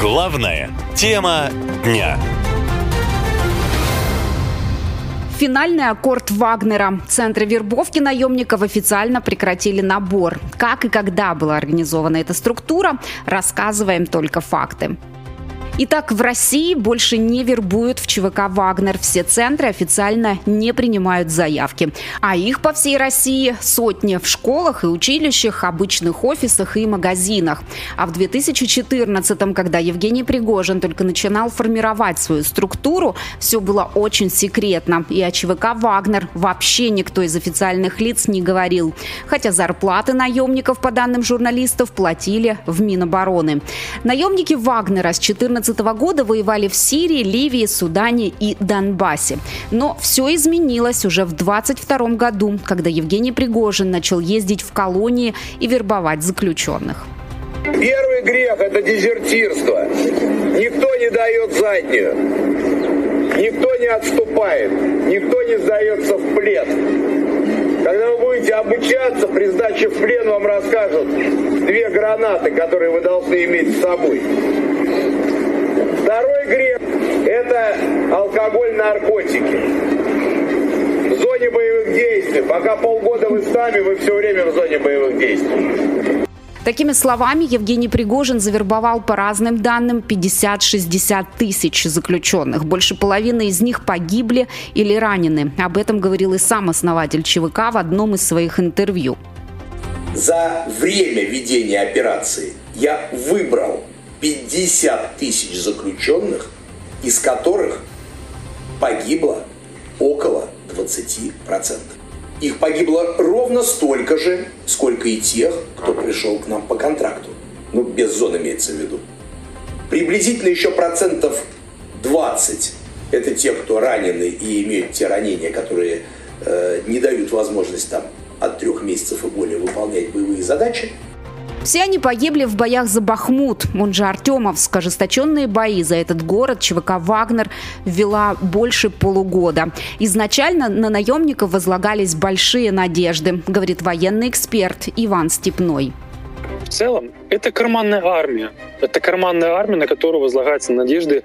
Главная тема дня. Финальный аккорд Вагнера. Центры вербовки наемников официально прекратили набор. Как и когда была организована эта структура, рассказываем только факты. Итак, в России больше не вербуют в ЧВК «Вагнер». Все центры официально не принимают заявки. А их по всей России сотни в школах и училищах, обычных офисах и магазинах. А в 2014-м, когда Евгений Пригожин только начинал формировать свою структуру, все было очень секретно. И о ЧВК «Вагнер» вообще никто из официальных лиц не говорил. Хотя зарплаты наемников, по данным журналистов, платили в Минобороны. Наемники «Вагнера» с 14 2014 года воевали в Сирии, Ливии, Судане и Донбассе. Но все изменилось уже в 2022 году, когда Евгений Пригожин начал ездить в колонии и вербовать заключенных. Первый грех – это дезертирство. Никто не дает заднюю. Никто не отступает. Никто не сдается в плен. Когда вы будете обучаться, при сдаче в плен вам расскажут две гранаты, которые вы должны иметь с собой. Это алкоголь, наркотики. В зоне боевых действий. Пока полгода вы с нами, вы все время в зоне боевых действий. Такими словами Евгений Пригожин завербовал по разным данным 50-60 тысяч заключенных. Больше половины из них погибли или ранены. Об этом говорил и сам основатель ЧВК в одном из своих интервью. За время ведения операции я выбрал 50 тысяч заключенных, из которых погибло около 20%. Их погибло ровно столько же, сколько и тех, кто пришел к нам по контракту. Ну, без зон имеется в виду. Приблизительно еще процентов 20 – это те, кто ранены и имеют те ранения, которые э, не дают возможность там от трех месяцев и более выполнять боевые задачи – все они погибли в боях за Бахмут, он же Артемовск. Ожесточенные бои за этот город ЧВК «Вагнер» вела больше полугода. Изначально на наемников возлагались большие надежды, говорит военный эксперт Иван Степной. В целом, это карманная армия. Это карманная армия, на которую возлагаются надежды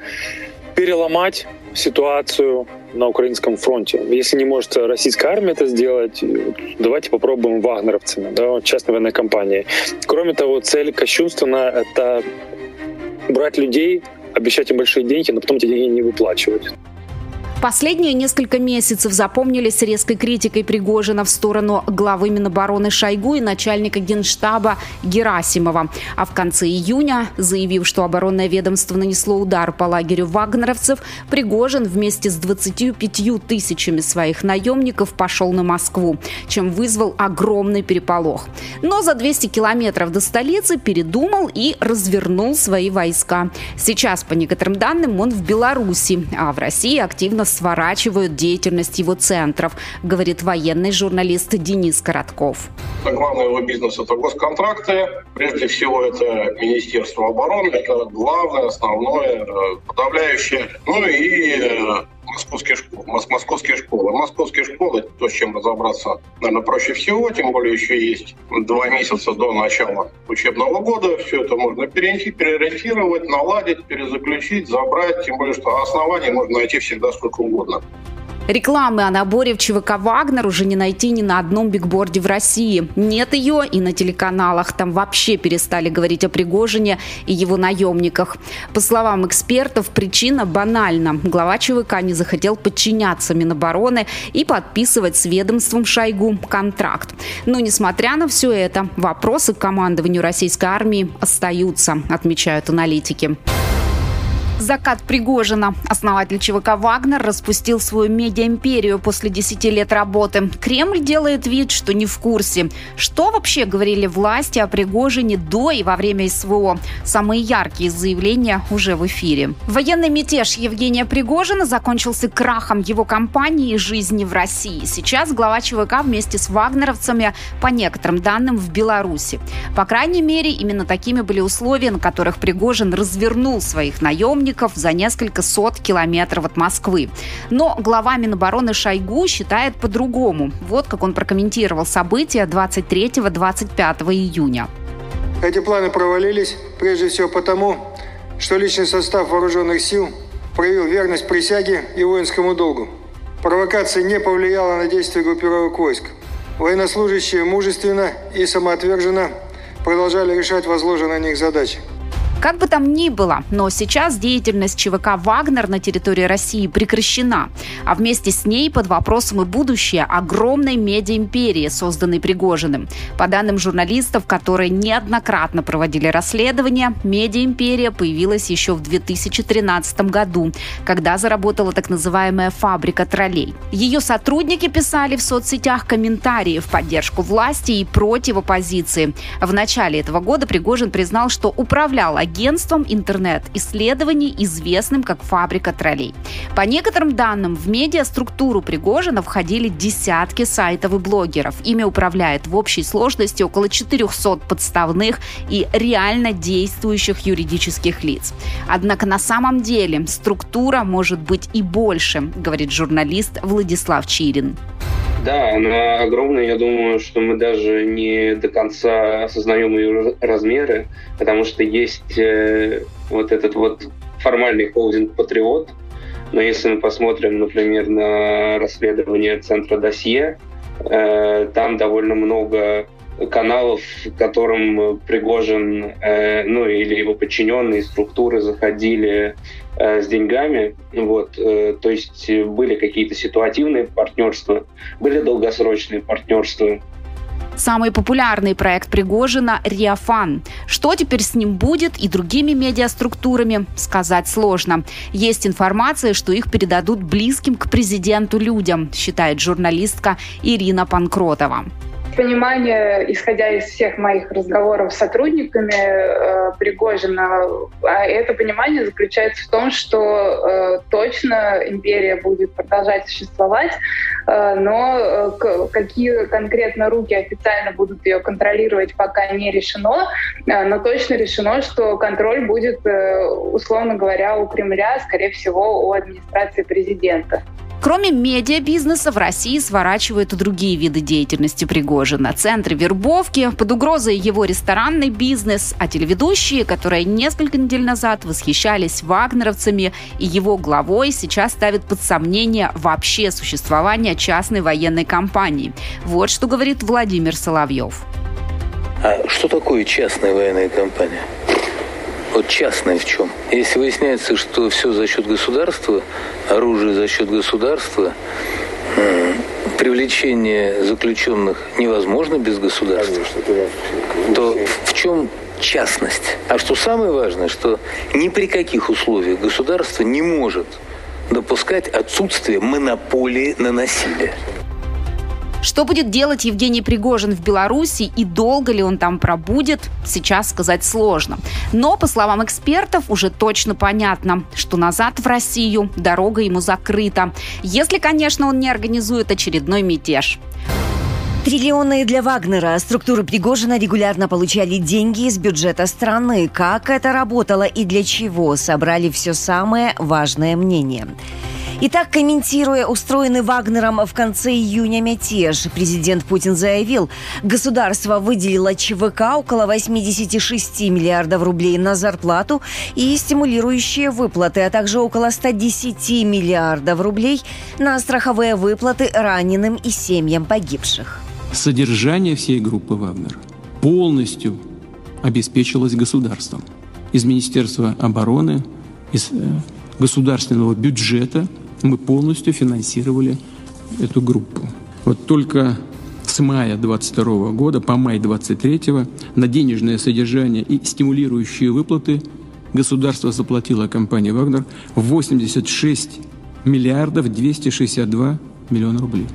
переломать ситуацию на украинском фронте. Если не может российская армия это сделать, давайте попробуем вагнеровцами, да, частной военной компанией. Кроме того, цель кощунственная — это брать людей, обещать им большие деньги, но потом эти деньги не выплачивать. Последние несколько месяцев запомнились резкой критикой Пригожина в сторону главы Минобороны Шойгу и начальника генштаба Герасимова. А в конце июня, заявив, что оборонное ведомство нанесло удар по лагерю вагнеровцев, Пригожин вместе с 25 тысячами своих наемников пошел на Москву, чем вызвал огромный переполох. Но за 200 километров до столицы передумал и развернул свои войска. Сейчас, по некоторым данным, он в Беларуси, а в России активно сворачивают деятельность его центров, говорит военный журналист Денис Коротков. Главный его бизнес – это госконтракты. Прежде всего, это Министерство обороны. Это главное, основное, э, подавляющее. Ну и э, московские школы. Московские школы. Московские школы – то, с чем разобраться, наверное, проще всего, тем более еще есть два месяца до начала учебного года. Все это можно переориентировать, наладить, перезаключить, забрать, тем более, что оснований можно найти всегда сколько угодно. Рекламы о наборе в ЧВК «Вагнер» уже не найти ни на одном бигборде в России. Нет ее и на телеканалах. Там вообще перестали говорить о Пригожине и его наемниках. По словам экспертов, причина банальна. Глава ЧВК не захотел подчиняться Минобороны и подписывать с ведомством Шойгу контракт. Но, несмотря на все это, вопросы к командованию российской армии остаются, отмечают аналитики. Закат Пригожина. Основатель ЧВК «Вагнер» распустил свою медиа-империю после 10 лет работы. Кремль делает вид, что не в курсе. Что вообще говорили власти о Пригожине до и во время СВО? Самые яркие заявления уже в эфире. Военный мятеж Евгения Пригожина закончился крахом его компании и жизни в России. Сейчас глава ЧВК вместе с вагнеровцами, по некоторым данным, в Беларуси. По крайней мере, именно такими были условия, на которых Пригожин развернул своих наемников союзников за несколько сот километров от Москвы. Но глава Минобороны Шойгу считает по-другому. Вот как он прокомментировал события 23-25 июня. Эти планы провалились прежде всего потому, что личный состав вооруженных сил проявил верность присяге и воинскому долгу. Провокация не повлияла на действия группировок войск. Военнослужащие мужественно и самоотверженно продолжали решать возложенные на них задачи. Как бы там ни было, но сейчас деятельность ЧВК «Вагнер» на территории России прекращена, а вместе с ней под вопросом и будущее огромной медиа-империи, созданной Пригожиным. По данным журналистов, которые неоднократно проводили расследование, медиа-империя появилась еще в 2013 году, когда заработала так называемая фабрика троллей. Ее сотрудники писали в соцсетях комментарии в поддержку власти и против оппозиции. В начале этого года Пригожин признал, что управлял агентством интернет-исследований, известным как «Фабрика троллей». По некоторым данным, в медиаструктуру Пригожина входили десятки сайтов и блогеров. Ими управляет в общей сложности около 400 подставных и реально действующих юридических лиц. Однако на самом деле структура может быть и больше, говорит журналист Владислав Чирин. Да, она огромная. Я думаю, что мы даже не до конца осознаем ее размеры, потому что есть э, вот этот вот формальный холдинг «Патриот», но если мы посмотрим, например, на расследование Центра досье, э, там довольно много каналов, которым Пригожин, э, ну или его подчиненные структуры заходили э, с деньгами. Вот, э, то есть были какие-то ситуативные партнерства, были долгосрочные партнерства. Самый популярный проект Пригожина – Риафан. Что теперь с ним будет и другими медиаструктурами, сказать сложно. Есть информация, что их передадут близким к президенту людям, считает журналистка Ирина Панкротова понимание, исходя из всех моих разговоров с сотрудниками э, Пригожина, а это понимание заключается в том, что э, точно империя будет продолжать существовать, э, но э, какие конкретно руки официально будут ее контролировать, пока не решено, э, но точно решено, что контроль будет, э, условно говоря, у Кремля, скорее всего, у администрации президента. Кроме медиабизнеса в России сворачивают и другие виды деятельности Пригожина. Центры вербовки, под угрозой его ресторанный бизнес, а телеведущие, которые несколько недель назад восхищались вагнеровцами и его главой, сейчас ставят под сомнение вообще существование частной военной компании. Вот что говорит Владимир Соловьев. А что такое частная военная компания? Вот частное в чем? Если выясняется, что все за счет государства, оружие за счет государства, привлечение заключенных невозможно без государства, то в чем частность? А что самое важное, что ни при каких условиях государство не может допускать отсутствие монополии на насилие. Что будет делать Евгений Пригожин в Беларуси и долго ли он там пробудет, сейчас сказать сложно. Но, по словам экспертов, уже точно понятно, что назад в Россию дорога ему закрыта. Если, конечно, он не организует очередной мятеж. Триллионы для Вагнера. Структуры Пригожина регулярно получали деньги из бюджета страны. Как это работало и для чего? Собрали все самое важное мнение. Итак, комментируя устроенный Вагнером в конце июня мятеж, президент Путин заявил, государство выделило ЧВК около 86 миллиардов рублей на зарплату и стимулирующие выплаты, а также около 110 миллиардов рублей на страховые выплаты раненым и семьям погибших. Содержание всей группы «Вагнер» полностью обеспечилось государством. Из Министерства обороны, из э, государственного бюджета – мы полностью финансировали эту группу. Вот только с мая 22 года по май 23 на денежное содержание и стимулирующие выплаты государство заплатило компании «Вагнер» 86 миллиардов 262 миллиона рублей.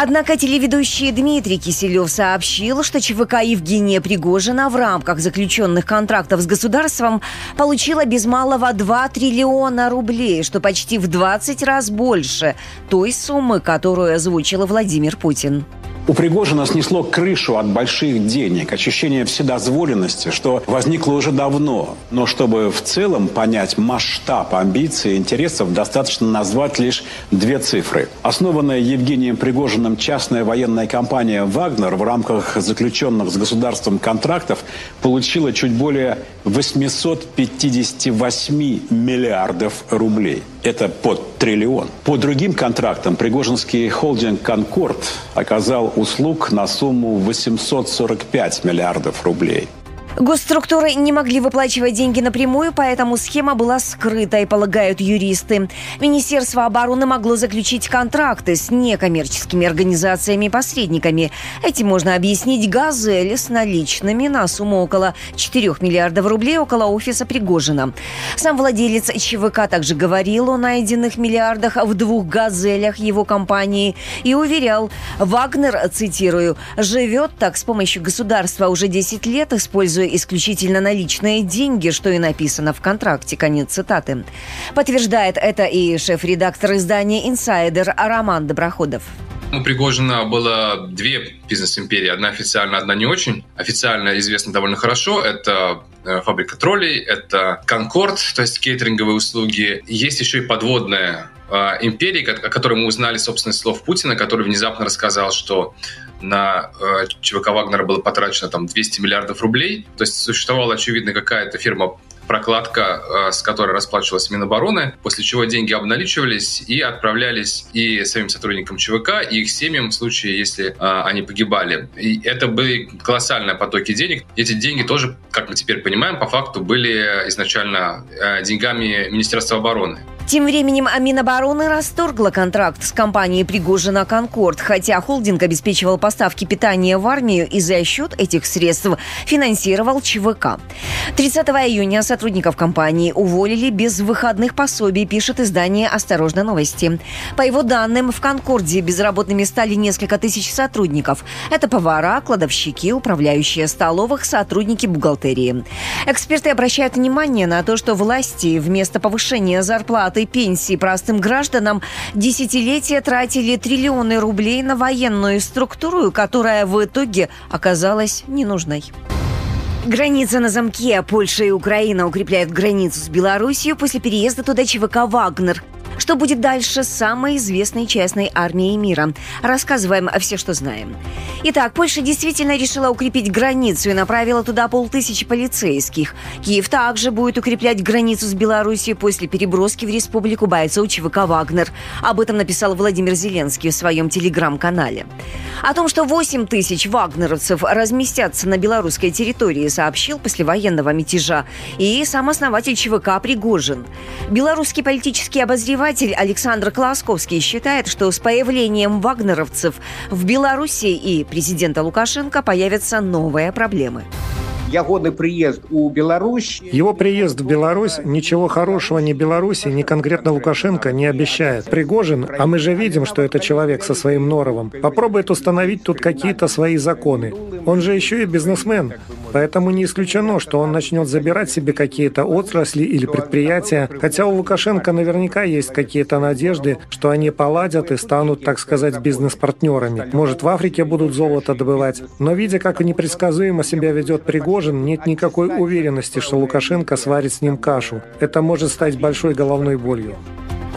Однако телеведущий Дмитрий Киселев сообщил, что ЧВК Евгения Пригожина в рамках заключенных контрактов с государством получила без малого 2 триллиона рублей, что почти в 20 раз больше той суммы, которую озвучил Владимир Путин. У Пригожина снесло крышу от больших денег, ощущение вседозволенности, что возникло уже давно. Но чтобы в целом понять масштаб амбиций и интересов, достаточно назвать лишь две цифры. Основанная Евгением Пригожиным частная военная компания «Вагнер» в рамках заключенных с государством контрактов получила чуть более 858 миллиардов рублей. Это под триллион. По другим контрактам Пригожинский холдинг «Конкорд» оказал услуг на сумму 845 миллиардов рублей. Госструктуры не могли выплачивать деньги напрямую, поэтому схема была скрытой, полагают юристы. Министерство обороны могло заключить контракты с некоммерческими организациями и посредниками. Этим можно объяснить «Газели» с наличными на сумму около 4 миллиардов рублей около офиса Пригожина. Сам владелец ЧВК также говорил о найденных миллиардах в двух «Газелях» его компании и уверял, Вагнер, цитирую, «живет так с помощью государства уже 10 лет, используя исключительно наличные деньги, что и написано в контракте. Конец цитаты. Подтверждает это и шеф-редактор издания «Инсайдер» Роман Доброходов. У Пригожина было две бизнес-империи. Одна официально, одна не очень. Официально известна довольно хорошо. Это э, фабрика троллей, это Конкорд, то есть кейтеринговые услуги. Есть еще и подводная э, империи, о которой мы узнали, собственно, слов Путина, который внезапно рассказал, что на э, ЧВК Вагнера было потрачено там 200 миллиардов рублей. То есть существовала, очевидно, какая-то фирма прокладка, э, с которой расплачивалась Минобороны, после чего деньги обналичивались и отправлялись и самим сотрудникам ЧВК, и их семьям в случае, если э, они погибали. И это были колоссальные потоки денег. Эти деньги тоже, как мы теперь понимаем, по факту были изначально э, деньгами Министерства обороны. Тем временем Минобороны расторгла контракт с компанией Пригожина «Конкорд», хотя холдинг обеспечивал поставки питания в армию и за счет этих средств финансировал ЧВК. 30 июня сотрудников компании уволили без выходных пособий, пишет издание «Осторожно новости». По его данным, в «Конкорде» безработными стали несколько тысяч сотрудников. Это повара, кладовщики, управляющие столовых, сотрудники бухгалтерии. Эксперты обращают внимание на то, что власти вместо повышения зарплаты выплаты пенсии простым гражданам десятилетия тратили триллионы рублей на военную структуру, которая в итоге оказалась ненужной. Граница на замке. Польша и Украина укрепляют границу с Белоруссией после переезда туда ЧВК «Вагнер». Что будет дальше с самой известной частной армией мира? Рассказываем все, что знаем. Итак, Польша действительно решила укрепить границу и направила туда полтысячи полицейских. Киев также будет укреплять границу с Белоруссией после переброски в республику бойцов ЧВК «Вагнер». Об этом написал Владимир Зеленский в своем телеграм-канале. О том, что 8 тысяч вагнеровцев разместятся на белорусской территории, сообщил послевоенного мятежа и сам основатель ЧВК Пригожин. Белорусский политический обозреватель Обозреватель Александр Колосковский считает, что с появлением вагнеровцев в Беларуси и президента Лукашенко появятся новые проблемы. Ягоды приезд у Беларусь. Его приезд в Беларусь ничего хорошего ни Беларуси, ни конкретно Лукашенко не обещает. Пригожин, а мы же видим, что это человек со своим норовом, попробует установить тут какие-то свои законы. Он же еще и бизнесмен, поэтому не исключено, что он начнет забирать себе какие-то отрасли или предприятия, хотя у Лукашенко наверняка есть какие-то надежды, что они поладят и станут, так сказать, бизнес-партнерами. Может, в Африке будут золото добывать, но видя, как непредсказуемо себя ведет Пригожин, нет никакой уверенности, что Лукашенко сварит с ним кашу. Это может стать большой головной болью.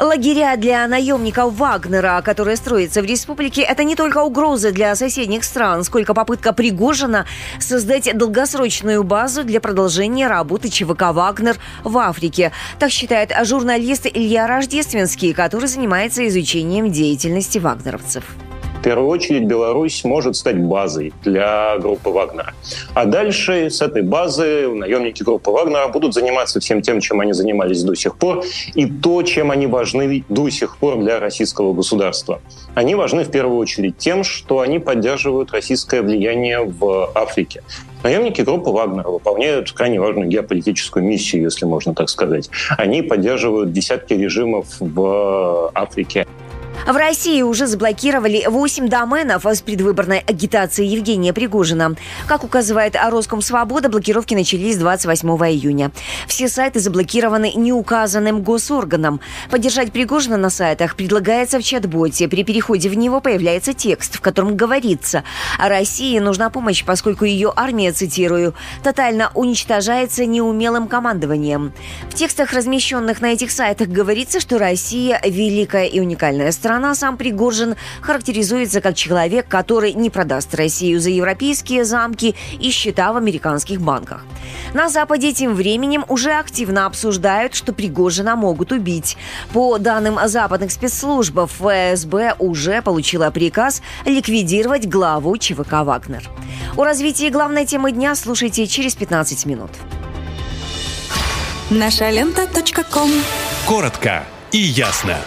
Лагеря для наемников Вагнера, которые строятся в республике, это не только угроза для соседних стран, сколько попытка Пригожина создать долгосрочную базу для продолжения работы ЧВК «Вагнер» в Африке. Так считает журналист Илья Рождественский, который занимается изучением деятельности вагнеровцев. В первую очередь Беларусь может стать базой для группы Вагнера. А дальше с этой базы наемники группы Вагнера будут заниматься всем тем, чем они занимались до сих пор, и то, чем они важны до сих пор для российского государства. Они важны в первую очередь тем, что они поддерживают российское влияние в Африке. Наемники группы Вагнера выполняют крайне важную геополитическую миссию, если можно так сказать. Они поддерживают десятки режимов в Африке. В России уже заблокировали 8 доменов с предвыборной агитацией Евгения Пригожина. Как указывает Роском Свобода, блокировки начались 28 июня. Все сайты заблокированы неуказанным госорганом. Поддержать Пригожина на сайтах предлагается в чат-боте. При переходе в него появляется текст, в котором говорится «О России нужна помощь, поскольку ее армия, цитирую, тотально уничтожается неумелым командованием». В текстах, размещенных на этих сайтах, говорится, что Россия – великая и уникальная страна, страна, сам Пригожин характеризуется как человек, который не продаст Россию за европейские замки и счета в американских банках. На Западе тем временем уже активно обсуждают, что Пригожина могут убить. По данным западных спецслужб, ФСБ уже получила приказ ликвидировать главу ЧВК «Вагнер». О развитии главной темы дня слушайте через 15 минут. Наша лента. Коротко и ясно.